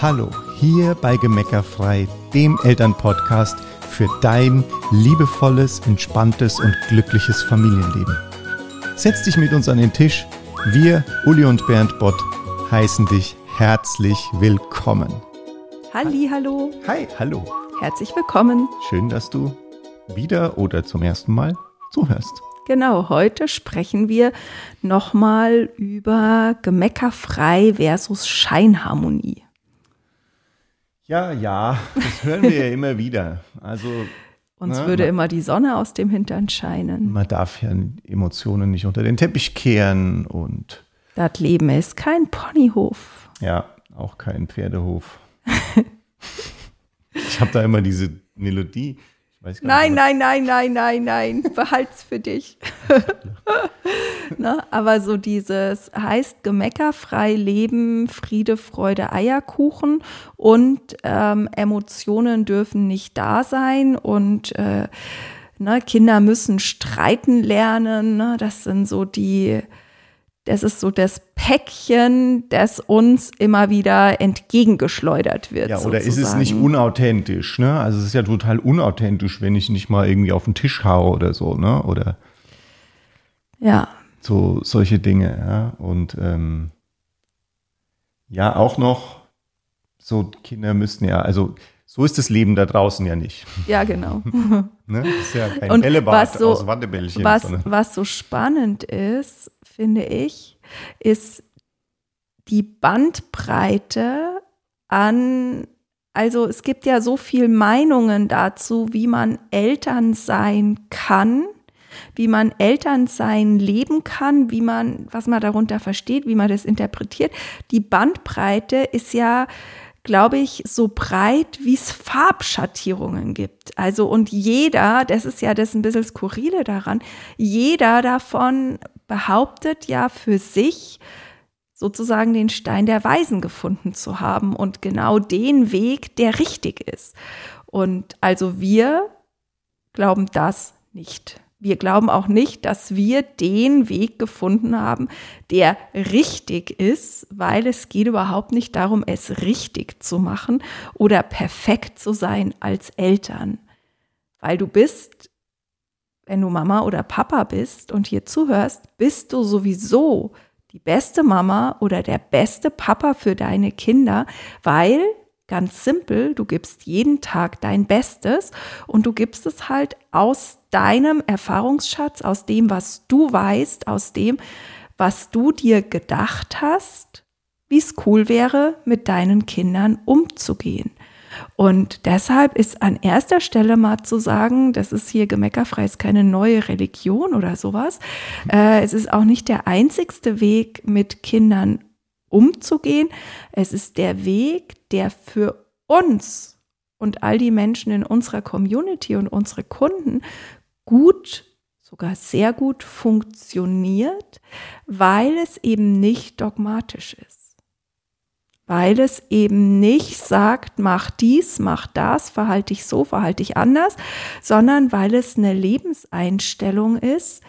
Hallo, hier bei Gemeckerfrei, dem Elternpodcast für dein liebevolles, entspanntes und glückliches Familienleben. Setz dich mit uns an den Tisch. Wir, Uli und Bernd Bott, heißen dich herzlich willkommen. Halli, hallo. Hi, hallo. Herzlich willkommen. Schön, dass du wieder oder zum ersten Mal zuhörst. Genau, heute sprechen wir nochmal über Gemeckerfrei versus Scheinharmonie. Ja, ja, das hören wir ja immer wieder. Also Uns ne, würde man, immer die Sonne aus dem Hintern scheinen. man darf ja Emotionen nicht unter den Teppich kehren und Das Leben ist kein Ponyhof. ja, auch kein Pferdehof. ich habe da immer diese Melodie. Nein, nein, nein, nein, nein, nein. Behalt's für dich. ne? Aber so dieses heißt gemeckerfrei leben, Friede, Freude, Eierkuchen und ähm, Emotionen dürfen nicht da sein und äh, ne, Kinder müssen streiten lernen. Ne? Das sind so die, das ist so das Päckchen, das uns immer wieder entgegengeschleudert wird. Ja, oder ist es nicht sozusagen. unauthentisch, ne? Also es ist ja total unauthentisch, wenn ich nicht mal irgendwie auf den Tisch haue oder so, ne? Oder Ja, so solche Dinge, ja. Und ähm, ja, auch noch, so Kinder müssten ja, also so ist das Leben da draußen ja nicht. ja, genau. Ne? Das ist ja kein Und Bällebad was so- aus Wattebällchen. Was, was so spannend ist, finde ich, ist die Bandbreite an, also es gibt ja so viel Meinungen dazu, wie man Eltern sein kann, wie man Elternsein leben kann, wie man, was man darunter versteht, wie man das interpretiert. Die Bandbreite ist ja, glaube ich, so breit, wie es Farbschattierungen gibt. Also und jeder, das ist ja das ein bisschen skurrile daran, jeder davon behauptet ja für sich, sozusagen den Stein der Weisen gefunden zu haben und genau den Weg, der richtig ist. Und also wir glauben das nicht. Wir glauben auch nicht, dass wir den Weg gefunden haben, der richtig ist, weil es geht überhaupt nicht darum, es richtig zu machen oder perfekt zu sein als Eltern. Weil du bist, wenn du Mama oder Papa bist und hier zuhörst, bist du sowieso die beste Mama oder der beste Papa für deine Kinder, weil ganz simpel, du gibst jeden Tag dein Bestes und du gibst es halt aus deinem Erfahrungsschatz, aus dem, was du weißt, aus dem, was du dir gedacht hast, wie es cool wäre, mit deinen Kindern umzugehen. Und deshalb ist an erster Stelle mal zu sagen, das ist hier gemeckerfrei, ist keine neue Religion oder sowas. Äh, es ist auch nicht der einzigste Weg, mit Kindern umzugehen. Es ist der Weg, der für uns und all die Menschen in unserer Community und unsere Kunden gut, sogar sehr gut funktioniert, weil es eben nicht dogmatisch ist weil es eben nicht sagt, mach dies, mach das, verhalte dich so, verhalte dich anders, sondern weil es eine Lebenseinstellung ist,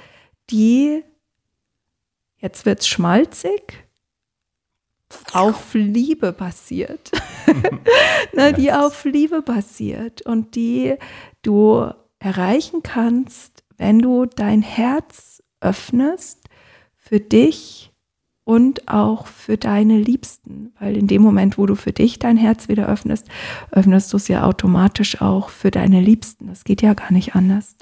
die, jetzt wird's schmalzig, auf Liebe basiert. ne, die auf Liebe basiert und die du erreichen kannst, wenn du dein Herz öffnest für dich und auch für deine Liebsten, weil in dem Moment, wo du für dich dein Herz wieder öffnest, öffnest du es ja automatisch auch für deine Liebsten. Das geht ja gar nicht anders.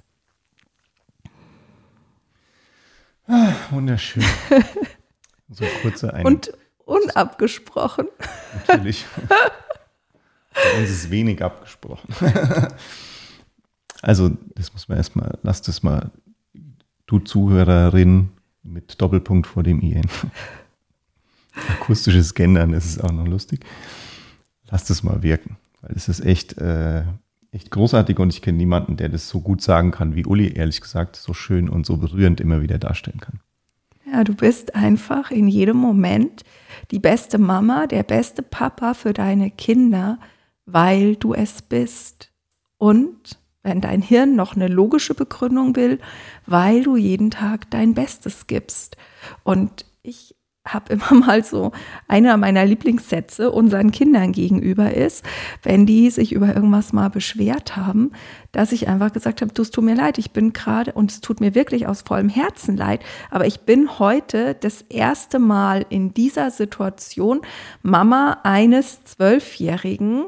Ah, wunderschön. So kurze ein Und unabgesprochen. natürlich. Bei uns ist wenig abgesprochen. also, das muss man erstmal, lass das mal, du Zuhörerin mit Doppelpunkt vor dem IN. Akustisches Gendern, das ist auch noch lustig. Lass das mal wirken, weil es ist echt, äh, echt großartig und ich kenne niemanden, der das so gut sagen kann wie Uli, ehrlich gesagt, so schön und so berührend immer wieder darstellen kann. Ja, du bist einfach in jedem Moment die beste Mama, der beste Papa für deine Kinder, weil du es bist. Und wenn dein Hirn noch eine logische Begründung will, weil du jeden Tag dein Bestes gibst. Und ich habe immer mal so einer meiner Lieblingssätze unseren Kindern gegenüber ist, wenn die sich über irgendwas mal beschwert haben, dass ich einfach gesagt habe, du, es tut mir leid, ich bin gerade und es tut mir wirklich aus vollem Herzen leid, aber ich bin heute das erste Mal in dieser Situation Mama eines Zwölfjährigen,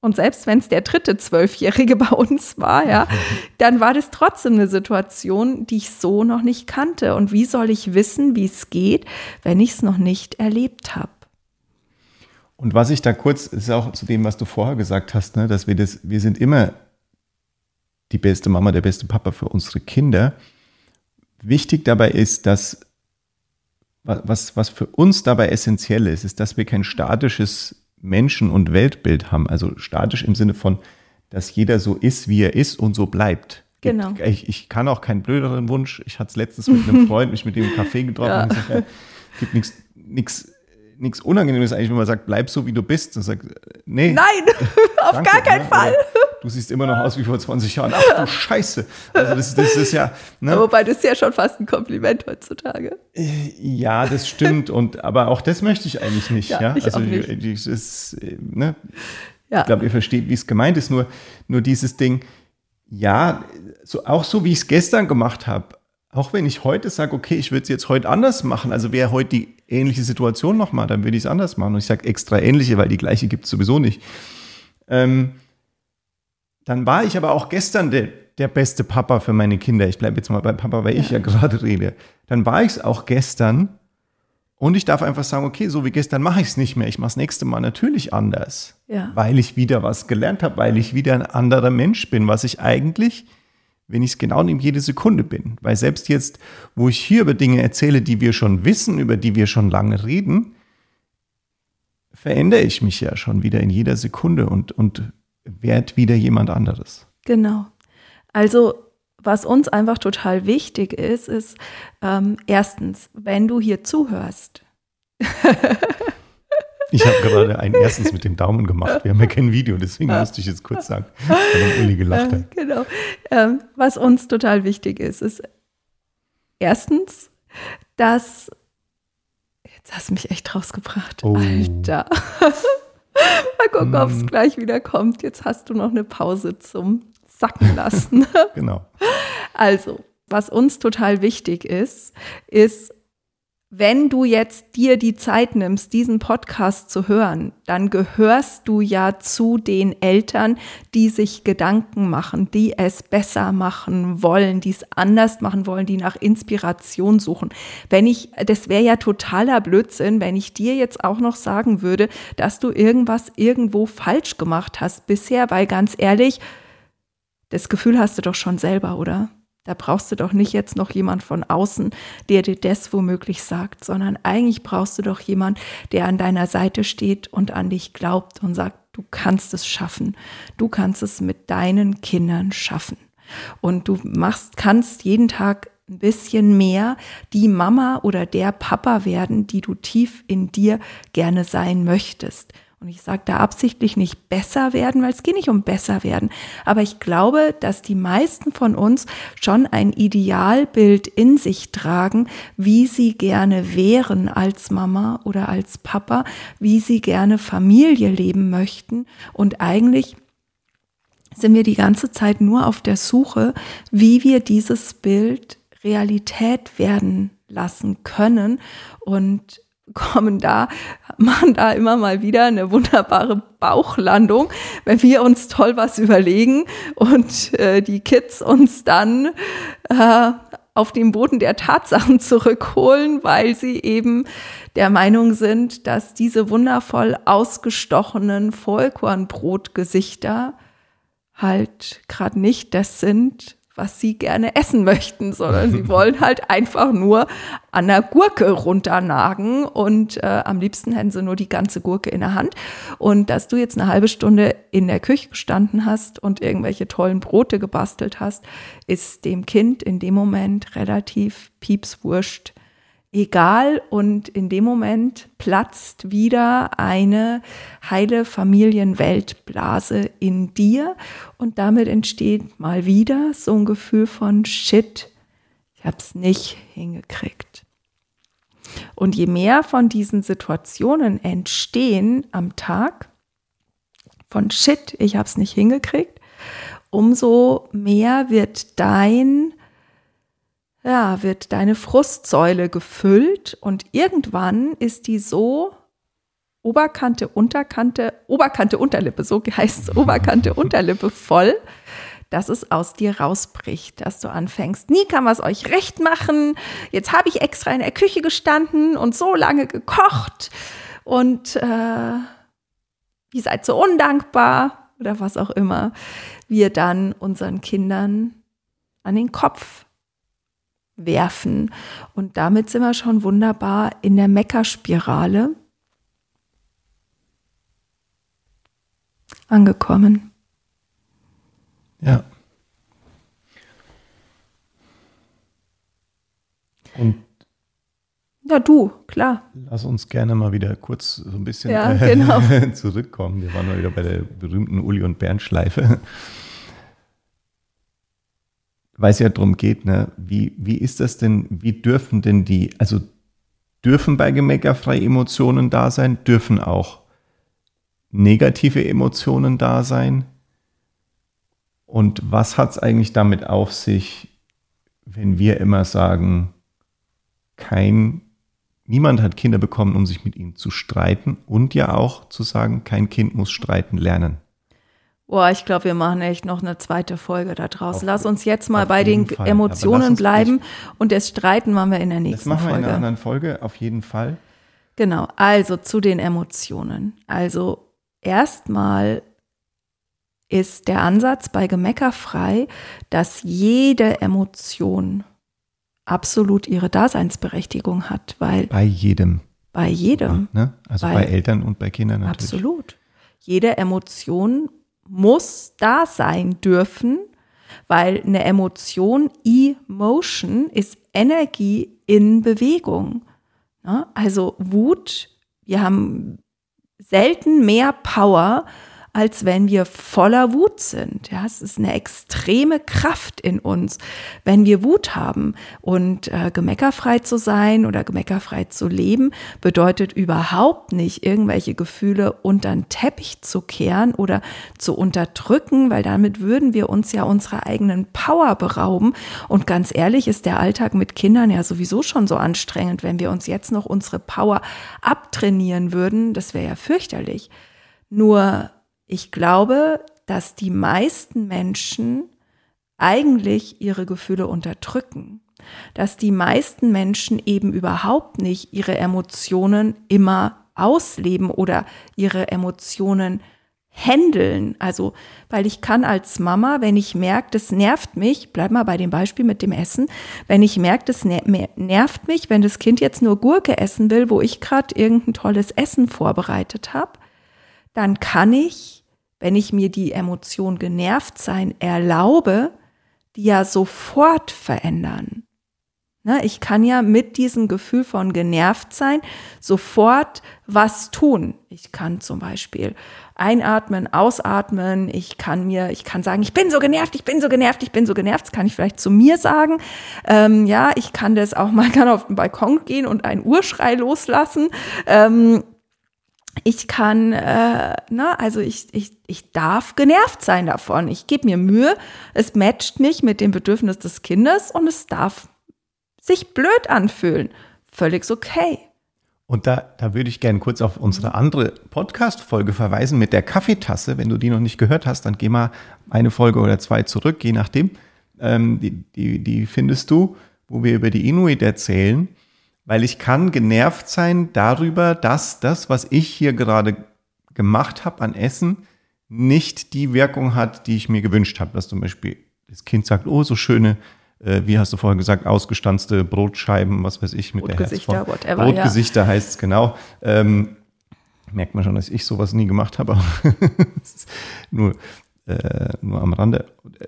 und selbst wenn es der dritte Zwölfjährige bei uns war, ja, dann war das trotzdem eine Situation, die ich so noch nicht kannte. Und wie soll ich wissen, wie es geht, wenn ich es noch nicht erlebt habe? Und was ich da kurz, ist auch zu dem, was du vorher gesagt hast, ne, dass wir das, wir sind immer die beste Mama, der beste Papa für unsere Kinder. Wichtig dabei ist, dass was, was für uns dabei essentiell ist, ist, dass wir kein statisches Menschen- und Weltbild haben. Also statisch im Sinne von, dass jeder so ist, wie er ist und so bleibt. Genau. Ich, ich kann auch keinen blöderen Wunsch. Ich hatte es letztens mit einem Freund, mich mit dem Kaffee getroffen ja. und gesagt, ja, gibt nichts nichts Unangenehmes eigentlich, wenn man sagt, bleib so, wie du bist. Und sagt, nee. Nein, auf danke, gar keinen ne? Fall. Oder, du siehst immer noch aus wie vor 20 Jahren. Ach du Scheiße. Also das, das ist ja. Ne? Wobei das ist ja schon fast ein Kompliment heutzutage. Äh, ja, das stimmt. Und aber auch das möchte ich eigentlich nicht. Ja, ja? also nicht. Ist, ne? ja. ich glaube, ihr versteht, wie es gemeint ist. Nur, nur dieses Ding, ja, so, auch so wie ich es gestern gemacht habe, auch wenn ich heute sage, okay, ich würde es jetzt heute anders machen, also wäre heute die ähnliche Situation nochmal, dann würde ich es anders machen. Und ich sage extra ähnliche, weil die gleiche gibt es sowieso nicht. Ähm, dann war ich aber auch gestern der, der beste Papa für meine Kinder. Ich bleibe jetzt mal bei Papa, weil ja. ich ja gerade rede. Dann war ich es auch gestern und ich darf einfach sagen, okay, so wie gestern mache ich es nicht mehr. Ich mache das nächste Mal natürlich anders. Ja. Weil ich wieder was gelernt habe, weil ich wieder ein anderer Mensch bin, was ich eigentlich wenn ich es genau nehme, jede Sekunde bin. Weil selbst jetzt, wo ich hier über Dinge erzähle, die wir schon wissen, über die wir schon lange reden, verändere ich mich ja schon wieder in jeder Sekunde und, und werde wieder jemand anderes. Genau. Also was uns einfach total wichtig ist, ist ähm, erstens, wenn du hier zuhörst, Ich habe gerade ein erstens mit dem Daumen gemacht. Wir haben ja kein Video, deswegen musste ich jetzt kurz sagen, weil Uli gelacht hat. Genau. Ähm, was uns total wichtig ist, ist erstens, dass jetzt hast du mich echt rausgebracht. Oh. Alter. Mal gucken, ob es hm. gleich wieder kommt. Jetzt hast du noch eine Pause zum Sacken lassen. genau. Also, was uns total wichtig ist, ist, wenn du jetzt dir die Zeit nimmst, diesen Podcast zu hören, dann gehörst du ja zu den Eltern, die sich Gedanken machen, die es besser machen wollen, die es anders machen wollen, die nach Inspiration suchen. Wenn ich, das wäre ja totaler Blödsinn, wenn ich dir jetzt auch noch sagen würde, dass du irgendwas irgendwo falsch gemacht hast bisher, weil ganz ehrlich, das Gefühl hast du doch schon selber, oder? Da brauchst du doch nicht jetzt noch jemand von außen, der dir das womöglich sagt, sondern eigentlich brauchst du doch jemand, der an deiner Seite steht und an dich glaubt und sagt, du kannst es schaffen. Du kannst es mit deinen Kindern schaffen. Und du machst, kannst jeden Tag ein bisschen mehr die Mama oder der Papa werden, die du tief in dir gerne sein möchtest. Und ich sage da absichtlich nicht besser werden, weil es geht nicht um besser werden. Aber ich glaube, dass die meisten von uns schon ein Idealbild in sich tragen, wie sie gerne wären als Mama oder als Papa, wie sie gerne Familie leben möchten. Und eigentlich sind wir die ganze Zeit nur auf der Suche, wie wir dieses Bild Realität werden lassen können. Und kommen da, machen da immer mal wieder eine wunderbare Bauchlandung, wenn wir uns toll was überlegen und äh, die Kids uns dann äh, auf den Boden der Tatsachen zurückholen, weil sie eben der Meinung sind, dass diese wundervoll ausgestochenen Vollkornbrotgesichter halt gerade nicht das sind, was sie gerne essen möchten, sondern sie wollen halt einfach nur an der Gurke runternagen und äh, am liebsten hätten sie nur die ganze Gurke in der Hand. Und dass du jetzt eine halbe Stunde in der Küche gestanden hast und irgendwelche tollen Brote gebastelt hast, ist dem Kind in dem Moment relativ piepswurscht egal und in dem Moment platzt wieder eine heile Familienweltblase in dir und damit entsteht mal wieder so ein Gefühl von Shit, ich hab's nicht hingekriegt. Und je mehr von diesen Situationen entstehen am Tag, von Shit, ich habe es nicht hingekriegt, umso mehr wird dein, ja, wird deine Frustsäule gefüllt und irgendwann ist die so Oberkante, Unterkante, Oberkante, Unterlippe, so heißt es, Oberkante, Unterlippe voll, dass es aus dir rausbricht, dass du anfängst, nie kann was euch recht machen, jetzt habe ich extra in der Küche gestanden und so lange gekocht und äh, ihr seid so undankbar oder was auch immer wir dann unseren Kindern an den Kopf werfen. Und damit sind wir schon wunderbar in der Meckerspirale angekommen. Ja. Und ja, du, klar. Lass uns gerne mal wieder kurz so ein bisschen ja, genau. zurückkommen. Wir waren mal wieder bei der berühmten Uli und Bernd Schleife. Weil es ja darum geht, ne, wie, wie ist das denn, wie dürfen denn die, also dürfen bei Gemecker frei Emotionen da sein, dürfen auch negative Emotionen da sein? Und was hat es eigentlich damit auf sich, wenn wir immer sagen, kein Niemand hat Kinder bekommen, um sich mit ihnen zu streiten und ja auch zu sagen, kein Kind muss streiten lernen. Boah, ich glaube, wir machen echt noch eine zweite Folge da draus. Lass uns jetzt mal bei den Fall. Emotionen bleiben und das Streiten machen wir in der nächsten Folge. Das machen wir Folge. in einer anderen Folge, auf jeden Fall. Genau, also zu den Emotionen. Also erstmal ist der Ansatz bei Gemecker frei, dass jede Emotion absolut ihre Daseinsberechtigung hat, weil bei jedem. Bei jedem. Ja, ne? Also bei, bei, Eltern und bei Kindern natürlich. Absolut. Jede Emotion muss da sein dürfen, weil eine Emotion, Emotion, ist Energie in Bewegung. Ja, also Wut, wir haben selten mehr Power als wenn wir voller Wut sind. Ja, es ist eine extreme Kraft in uns, wenn wir Wut haben. Und äh, gemeckerfrei zu sein oder gemeckerfrei zu leben, bedeutet überhaupt nicht, irgendwelche Gefühle unter den Teppich zu kehren oder zu unterdrücken, weil damit würden wir uns ja unserer eigenen Power berauben. Und ganz ehrlich ist der Alltag mit Kindern ja sowieso schon so anstrengend, wenn wir uns jetzt noch unsere Power abtrainieren würden. Das wäre ja fürchterlich. Nur ich glaube, dass die meisten Menschen eigentlich ihre Gefühle unterdrücken, dass die meisten Menschen eben überhaupt nicht ihre Emotionen immer ausleben oder ihre Emotionen handeln. Also, weil ich kann als Mama, wenn ich merke, das nervt mich, bleib mal bei dem Beispiel mit dem Essen, wenn ich merke, das nervt mich, wenn das Kind jetzt nur Gurke essen will, wo ich gerade irgendein tolles Essen vorbereitet habe, dann kann ich wenn ich mir die Emotion genervt sein erlaube, die ja sofort verändern. Ne, ich kann ja mit diesem Gefühl von genervt sein sofort was tun. Ich kann zum Beispiel einatmen, ausatmen. Ich kann mir, ich kann sagen, ich bin so genervt, ich bin so genervt, ich bin so genervt. Das kann ich vielleicht zu mir sagen. Ähm, ja, ich kann das auch mal gerne auf den Balkon gehen und einen Urschrei loslassen. Ähm, ich kann, äh, na, also ich, ich, ich darf genervt sein davon. Ich gebe mir Mühe, es matcht nicht mit dem Bedürfnis des Kindes und es darf sich blöd anfühlen. Völlig okay. Und da, da würde ich gerne kurz auf unsere andere Podcast-Folge verweisen mit der Kaffeetasse. Wenn du die noch nicht gehört hast, dann geh mal eine Folge oder zwei zurück, je nachdem. Ähm, die, die, die findest du, wo wir über die Inuit erzählen weil ich kann genervt sein darüber, dass das, was ich hier gerade gemacht habe an Essen, nicht die Wirkung hat, die ich mir gewünscht habe. Dass zum Beispiel das Kind sagt, oh, so schöne, äh, wie hast du vorher gesagt, ausgestanzte Brotscheiben, was weiß ich, mit der Herzform. Whatever, Brotgesichter ja. heißt es genau. Ähm, merkt man schon, dass ich sowas nie gemacht habe, nur, äh, nur am Rande.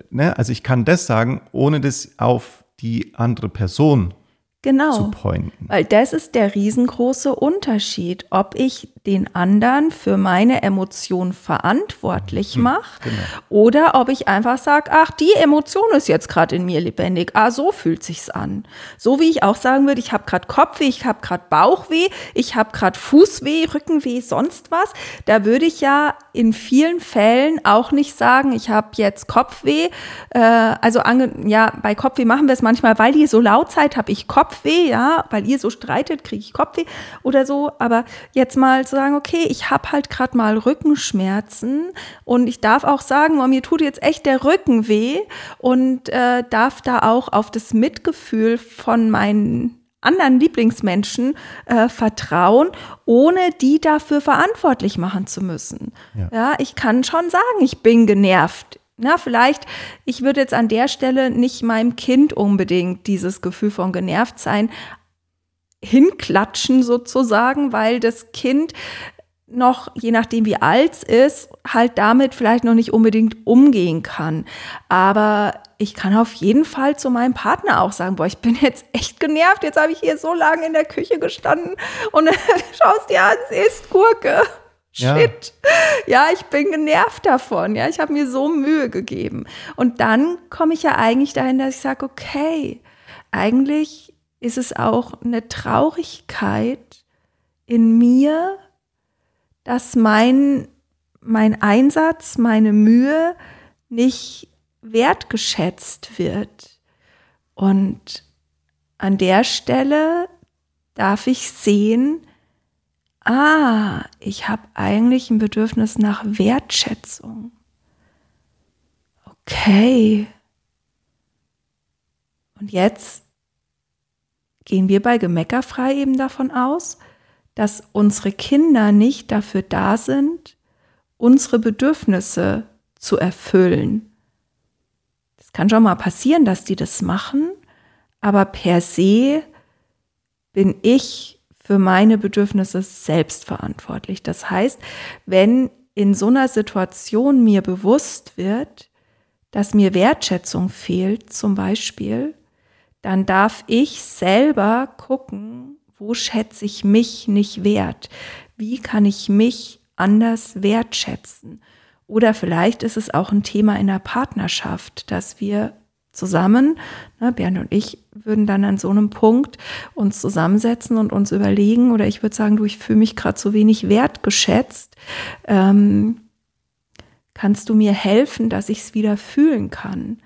Ne? Also ich kann das sagen, ohne das auf die andere Person Genau. zu pointen. Weil das ist der riesengroße Unterschied, ob ich den anderen für meine Emotion verantwortlich mache genau. oder ob ich einfach sage, ach, die Emotion ist jetzt gerade in mir lebendig. Ah, so fühlt sich's an. So wie ich auch sagen würde, ich habe gerade Kopfweh, ich habe gerade Bauchweh, ich habe gerade Fußweh, Rückenweh, sonst was. Da würde ich ja in vielen Fällen auch nicht sagen, ich habe jetzt Kopfweh. Äh, also ja, bei Kopfweh machen wir es manchmal, weil ihr so laut seid, habe ich Kopfweh, ja, weil ihr so streitet, kriege ich Kopfweh oder so. Aber jetzt mal zu sagen, okay, ich habe halt gerade mal Rückenschmerzen und ich darf auch sagen, oh, mir tut jetzt echt der Rücken weh und äh, darf da auch auf das Mitgefühl von meinen anderen Lieblingsmenschen äh, vertrauen, ohne die dafür verantwortlich machen zu müssen. Ja. ja, ich kann schon sagen, ich bin genervt. Na, vielleicht, ich würde jetzt an der Stelle nicht meinem Kind unbedingt dieses Gefühl von genervt sein hinklatschen sozusagen, weil das Kind noch, je nachdem wie alt es ist, halt damit vielleicht noch nicht unbedingt umgehen kann. Aber ich kann auf jeden Fall zu meinem Partner auch sagen, boah, ich bin jetzt echt genervt, jetzt habe ich hier so lange in der Küche gestanden und schaust dir an, es ist Gurke. Ja. Shit. Ja. ich bin genervt davon. Ja, ich habe mir so Mühe gegeben. Und dann komme ich ja eigentlich dahin, dass ich sage, okay, eigentlich ist es auch eine Traurigkeit in mir, dass mein, mein Einsatz, meine Mühe nicht wertgeschätzt wird. Und an der Stelle darf ich sehen, ah, ich habe eigentlich ein Bedürfnis nach Wertschätzung. Okay. Und jetzt gehen wir bei Gemeckerfrei eben davon aus, dass unsere Kinder nicht dafür da sind, unsere Bedürfnisse zu erfüllen. Es kann schon mal passieren, dass die das machen, aber per se bin ich für meine Bedürfnisse selbst verantwortlich. Das heißt, wenn in so einer Situation mir bewusst wird, dass mir Wertschätzung fehlt, zum Beispiel, dann darf ich selber gucken, wo schätze ich mich nicht wert? Wie kann ich mich anders wertschätzen? Oder vielleicht ist es auch ein Thema in der Partnerschaft, dass wir zusammen, ne, Bernd und ich würden dann an so einem Punkt uns zusammensetzen und uns überlegen, oder ich würde sagen, du, ich fühle mich gerade so wenig wertgeschätzt. Ähm, kannst du mir helfen, dass ich es wieder fühlen kann?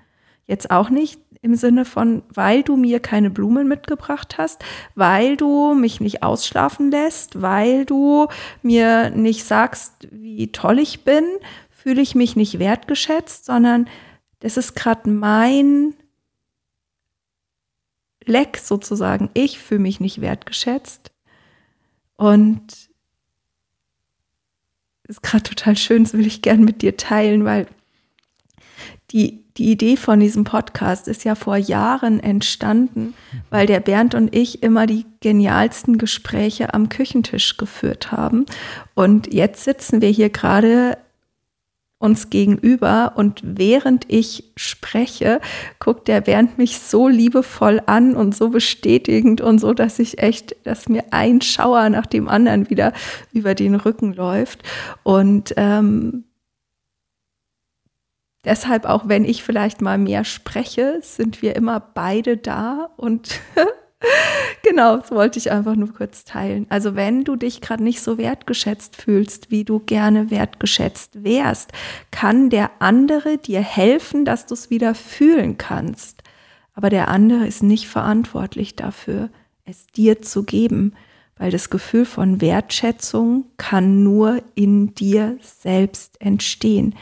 Jetzt auch nicht im Sinne von, weil du mir keine Blumen mitgebracht hast, weil du mich nicht ausschlafen lässt, weil du mir nicht sagst, wie toll ich bin, fühle ich mich nicht wertgeschätzt, sondern das ist gerade mein Leck sozusagen. Ich fühle mich nicht wertgeschätzt. Und ist gerade total schön, das will ich gern mit dir teilen, weil die, die Idee von diesem Podcast ist ja vor Jahren entstanden, weil der Bernd und ich immer die genialsten Gespräche am Küchentisch geführt haben. Und jetzt sitzen wir hier gerade uns gegenüber und während ich spreche, guckt der Bernd mich so liebevoll an und so bestätigend und so, dass ich echt, dass mir ein Schauer nach dem anderen wieder über den Rücken läuft. Und ähm, Deshalb auch, wenn ich vielleicht mal mehr spreche, sind wir immer beide da und genau, das wollte ich einfach nur kurz teilen. Also wenn du dich gerade nicht so wertgeschätzt fühlst, wie du gerne wertgeschätzt wärst, kann der andere dir helfen, dass du es wieder fühlen kannst. Aber der andere ist nicht verantwortlich dafür, es dir zu geben, weil das Gefühl von Wertschätzung kann nur in dir selbst entstehen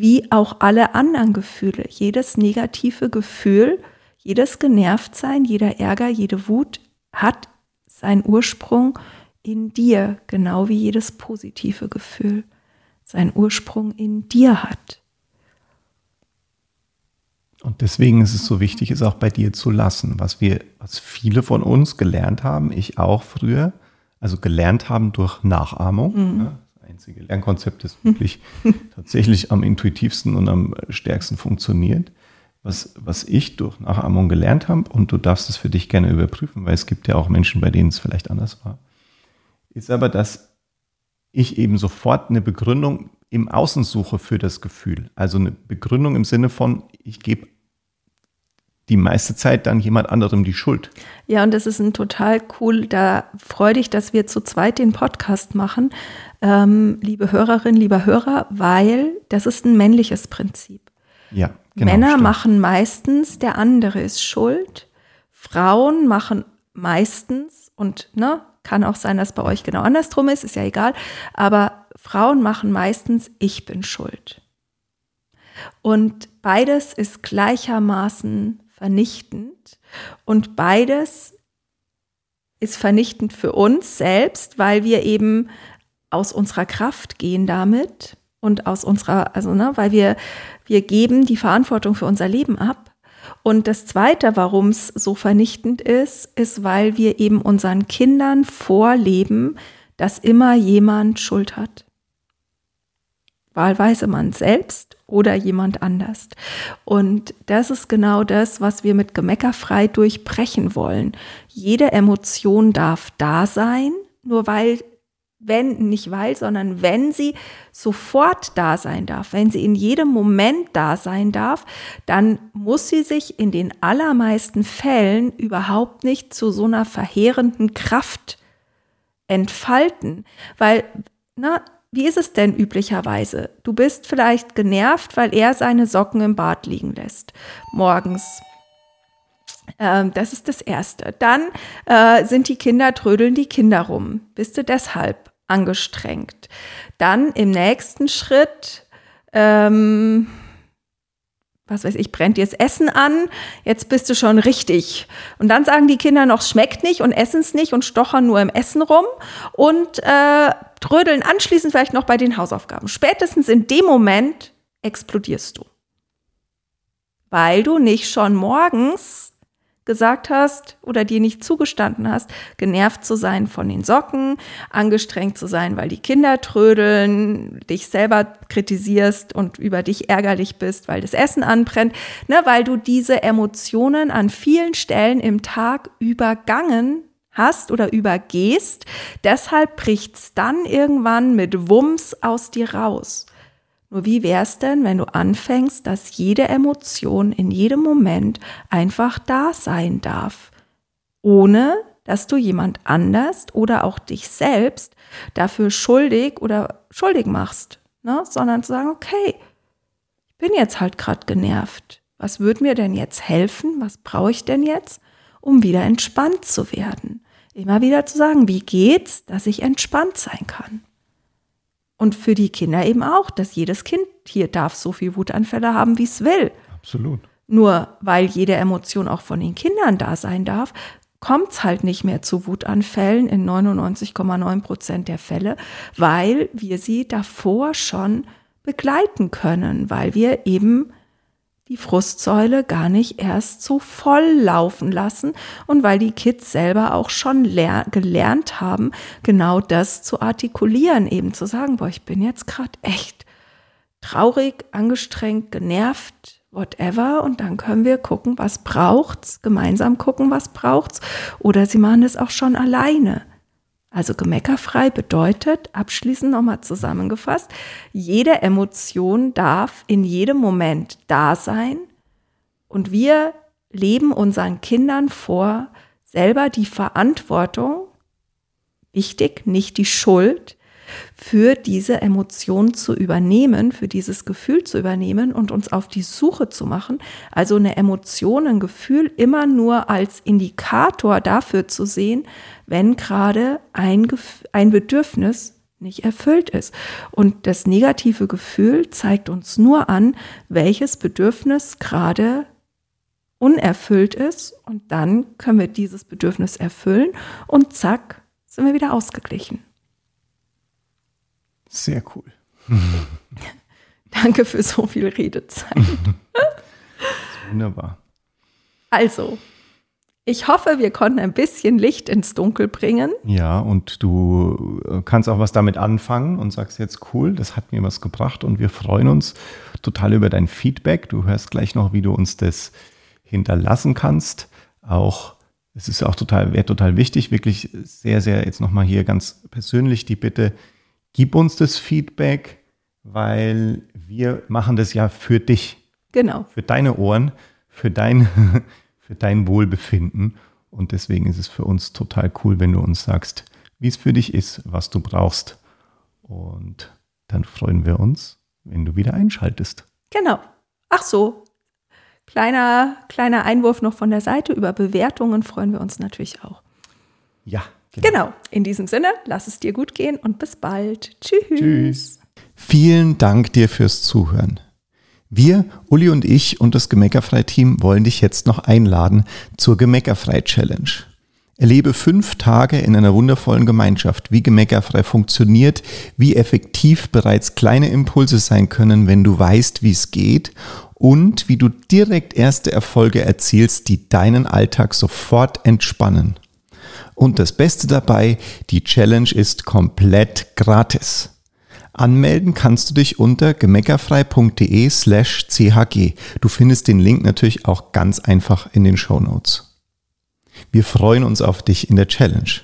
wie auch alle anderen Gefühle. Jedes negative Gefühl, jedes Genervtsein, jeder Ärger, jede Wut hat seinen Ursprung in dir, genau wie jedes positive Gefühl seinen Ursprung in dir hat. Und deswegen ist es so wichtig, es auch bei dir zu lassen, was wir, was viele von uns gelernt haben, ich auch früher, also gelernt haben durch Nachahmung. Mhm. Ja, einzige Lernkonzept, das wirklich tatsächlich am intuitivsten und am stärksten funktioniert. Was, was ich durch Nachahmung gelernt habe, und du darfst es für dich gerne überprüfen, weil es gibt ja auch Menschen, bei denen es vielleicht anders war, ist aber, dass ich eben sofort eine Begründung im Außen suche für das Gefühl. Also eine Begründung im Sinne von, ich gebe die meiste Zeit dann jemand anderem die Schuld. Ja, und das ist ein total cool, da freue dich, dass wir zu zweit den Podcast machen, ähm, liebe Hörerin, lieber Hörer, weil das ist ein männliches Prinzip. Ja, genau, Männer stimmt. machen meistens, der andere ist schuld. Frauen machen meistens, und ne, kann auch sein, dass bei euch genau andersrum ist, ist ja egal, aber Frauen machen meistens, ich bin schuld. Und beides ist gleichermaßen vernichtend und beides ist vernichtend für uns selbst, weil wir eben aus unserer Kraft gehen damit und aus unserer, also ne, weil wir, wir geben die Verantwortung für unser Leben ab. Und das Zweite, warum es so vernichtend ist, ist, weil wir eben unseren Kindern vorleben, dass immer jemand Schuld hat. Wahlweise man selbst oder jemand anders. Und das ist genau das, was wir mit Gemeckerfrei durchbrechen wollen. Jede Emotion darf da sein, nur weil wenn, nicht weil, sondern wenn sie sofort da sein darf, wenn sie in jedem Moment da sein darf, dann muss sie sich in den allermeisten Fällen überhaupt nicht zu so einer verheerenden Kraft entfalten, weil, na, wie ist es denn üblicherweise? Du bist vielleicht genervt, weil er seine Socken im Bad liegen lässt, morgens ähm, das ist das Erste. Dann äh, sind die Kinder, trödeln die Kinder rum. Bist du deshalb angestrengt? Dann im nächsten Schritt, ähm, was weiß ich, brennt dir das Essen an, jetzt bist du schon richtig. Und dann sagen die Kinder noch, schmeckt nicht und essen es nicht und stochern nur im Essen rum und äh, trödeln anschließend vielleicht noch bei den Hausaufgaben. Spätestens in dem Moment explodierst du. Weil du nicht schon morgens gesagt hast oder dir nicht zugestanden hast, genervt zu sein von den Socken, angestrengt zu sein, weil die Kinder trödeln, dich selber kritisierst und über dich ärgerlich bist, weil das Essen anbrennt, ne, weil du diese Emotionen an vielen Stellen im Tag übergangen hast oder übergehst. Deshalb bricht's dann irgendwann mit Wumms aus dir raus. Nur wie wär's denn, wenn du anfängst, dass jede Emotion in jedem Moment einfach da sein darf, ohne dass du jemand anders oder auch dich selbst dafür schuldig oder schuldig machst, ne? sondern zu sagen, okay, ich bin jetzt halt gerade genervt. Was würde mir denn jetzt helfen? Was brauche ich denn jetzt, um wieder entspannt zu werden? Immer wieder zu sagen, wie geht's, dass ich entspannt sein kann? Und für die Kinder eben auch, dass jedes Kind hier darf so viel Wutanfälle haben, wie es will. Absolut. Nur weil jede Emotion auch von den Kindern da sein darf, kommt es halt nicht mehr zu Wutanfällen in 99,9 Prozent der Fälle, weil wir sie davor schon begleiten können, weil wir eben die Frustsäule gar nicht erst so voll laufen lassen und weil die Kids selber auch schon gelernt haben, genau das zu artikulieren, eben zu sagen, boah, ich bin jetzt gerade echt traurig, angestrengt, genervt, whatever und dann können wir gucken, was braucht's, gemeinsam gucken, was braucht's oder sie machen es auch schon alleine. Also gemeckerfrei bedeutet, abschließend nochmal zusammengefasst, jede Emotion darf in jedem Moment da sein. Und wir leben unseren Kindern vor, selber die Verantwortung, wichtig, nicht die Schuld, für diese Emotion zu übernehmen, für dieses Gefühl zu übernehmen und uns auf die Suche zu machen. Also eine Emotion, ein Gefühl immer nur als Indikator dafür zu sehen, wenn gerade ein, ein Bedürfnis nicht erfüllt ist. Und das negative Gefühl zeigt uns nur an, welches Bedürfnis gerade unerfüllt ist. Und dann können wir dieses Bedürfnis erfüllen und zack, sind wir wieder ausgeglichen. Sehr cool. Danke für so viel Redezeit. wunderbar. Also, Ich hoffe, wir konnten ein bisschen Licht ins Dunkel bringen. Ja, und du äh, kannst auch was damit anfangen und sagst jetzt, cool, das hat mir was gebracht und wir freuen uns total über dein Feedback. Du hörst gleich noch, wie du uns das hinterlassen kannst. Auch, es ist auch total, wäre total wichtig, wirklich sehr, sehr jetzt nochmal hier ganz persönlich die Bitte, gib uns das Feedback, weil wir machen das ja für dich. Genau. Für deine Ohren, für dein für dein Wohlbefinden. Und deswegen ist es für uns total cool, wenn du uns sagst, wie es für dich ist, was du brauchst. Und dann freuen wir uns, wenn du wieder einschaltest. Genau. Ach so. Kleiner, kleiner Einwurf noch von der Seite. Über Bewertungen freuen wir uns natürlich auch. Ja. Genau. genau. In diesem Sinne, lass es dir gut gehen und bis bald. Tschüss. Tschüss. Vielen Dank dir fürs Zuhören. Wir, Uli und ich und das Gemeckerfrei-Team wollen dich jetzt noch einladen zur Gemeckerfrei-Challenge. Erlebe fünf Tage in einer wundervollen Gemeinschaft, wie Gemeckerfrei funktioniert, wie effektiv bereits kleine Impulse sein können, wenn du weißt, wie es geht und wie du direkt erste Erfolge erzielst, die deinen Alltag sofort entspannen. Und das Beste dabei, die Challenge ist komplett gratis. Anmelden kannst du dich unter gemeckerfrei.de slash chg. Du findest den Link natürlich auch ganz einfach in den Show Notes. Wir freuen uns auf dich in der Challenge.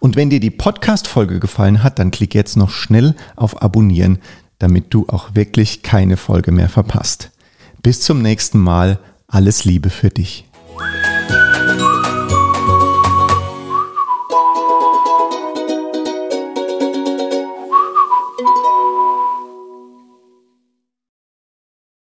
Und wenn dir die Podcast-Folge gefallen hat, dann klick jetzt noch schnell auf Abonnieren, damit du auch wirklich keine Folge mehr verpasst. Bis zum nächsten Mal. Alles Liebe für dich.